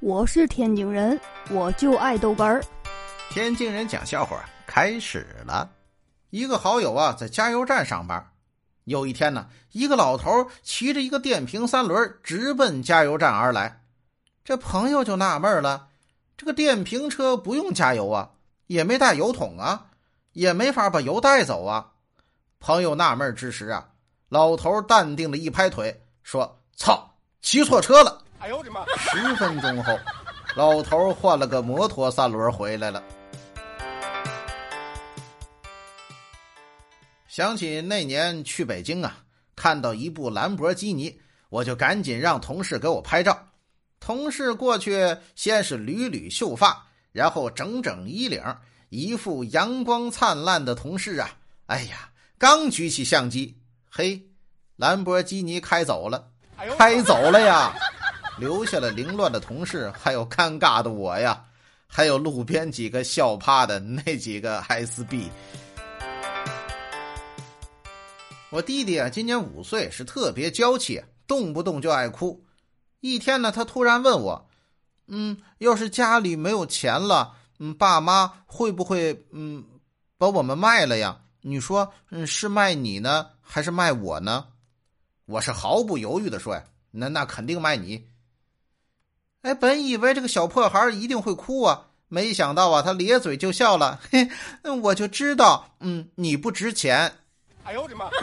我是天津人，我就爱豆干儿。天津人讲笑话开始了。一个好友啊，在加油站上班。有一天呢，一个老头骑着一个电瓶三轮直奔加油站而来。这朋友就纳闷了：这个电瓶车不用加油啊，也没带油桶啊，也没法把油带走啊。朋友纳闷之时啊，老头淡定的一拍腿说：“操，骑错车了。”哎呦我的妈！十分钟后，老头换了个摩托三轮回来了。想起那年去北京啊，看到一部兰博基尼，我就赶紧让同事给我拍照。同事过去先是捋捋秀发，然后整整衣领，一副阳光灿烂的同事啊！哎呀，刚举起相机，嘿，兰博基尼开走了，开走了呀！留下了凌乱的同事，还有尴尬的我呀，还有路边几个笑趴的那几个 SB。我弟弟啊，今年五岁，是特别娇气，动不动就爱哭。一天呢，他突然问我：“嗯，要是家里没有钱了，嗯，爸妈会不会嗯把我们卖了呀？你说，嗯，是卖你呢，还是卖我呢？”我是毫不犹豫的说：“呀，那那肯定卖你。”哎，本以为这个小破孩一定会哭啊，没想到啊，他咧嘴就笑了。嘿，我就知道，嗯，你不值钱。哎呦我的妈！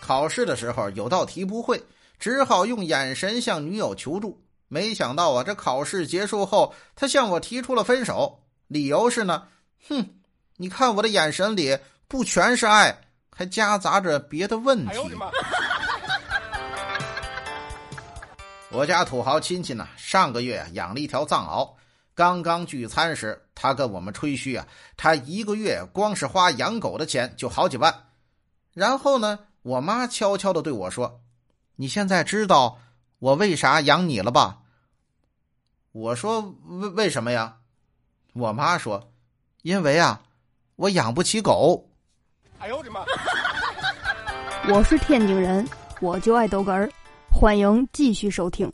考试的时候有道题不会，只好用眼神向女友求助。没想到啊，这考试结束后，他向我提出了分手，理由是呢，哼，你看我的眼神里不全是爱，还夹杂着别的问题。哎 我家土豪亲戚呢，上个月养了一条藏獒。刚刚聚餐时，他跟我们吹嘘啊，他一个月光是花养狗的钱就好几万。然后呢，我妈悄悄的对我说：“你现在知道我为啥养你了吧？”我说：“为为什么呀？”我妈说：“因为啊，我养不起狗。”哎呦我的妈！我是天津人，我就爱逗哏儿。欢迎继续收听。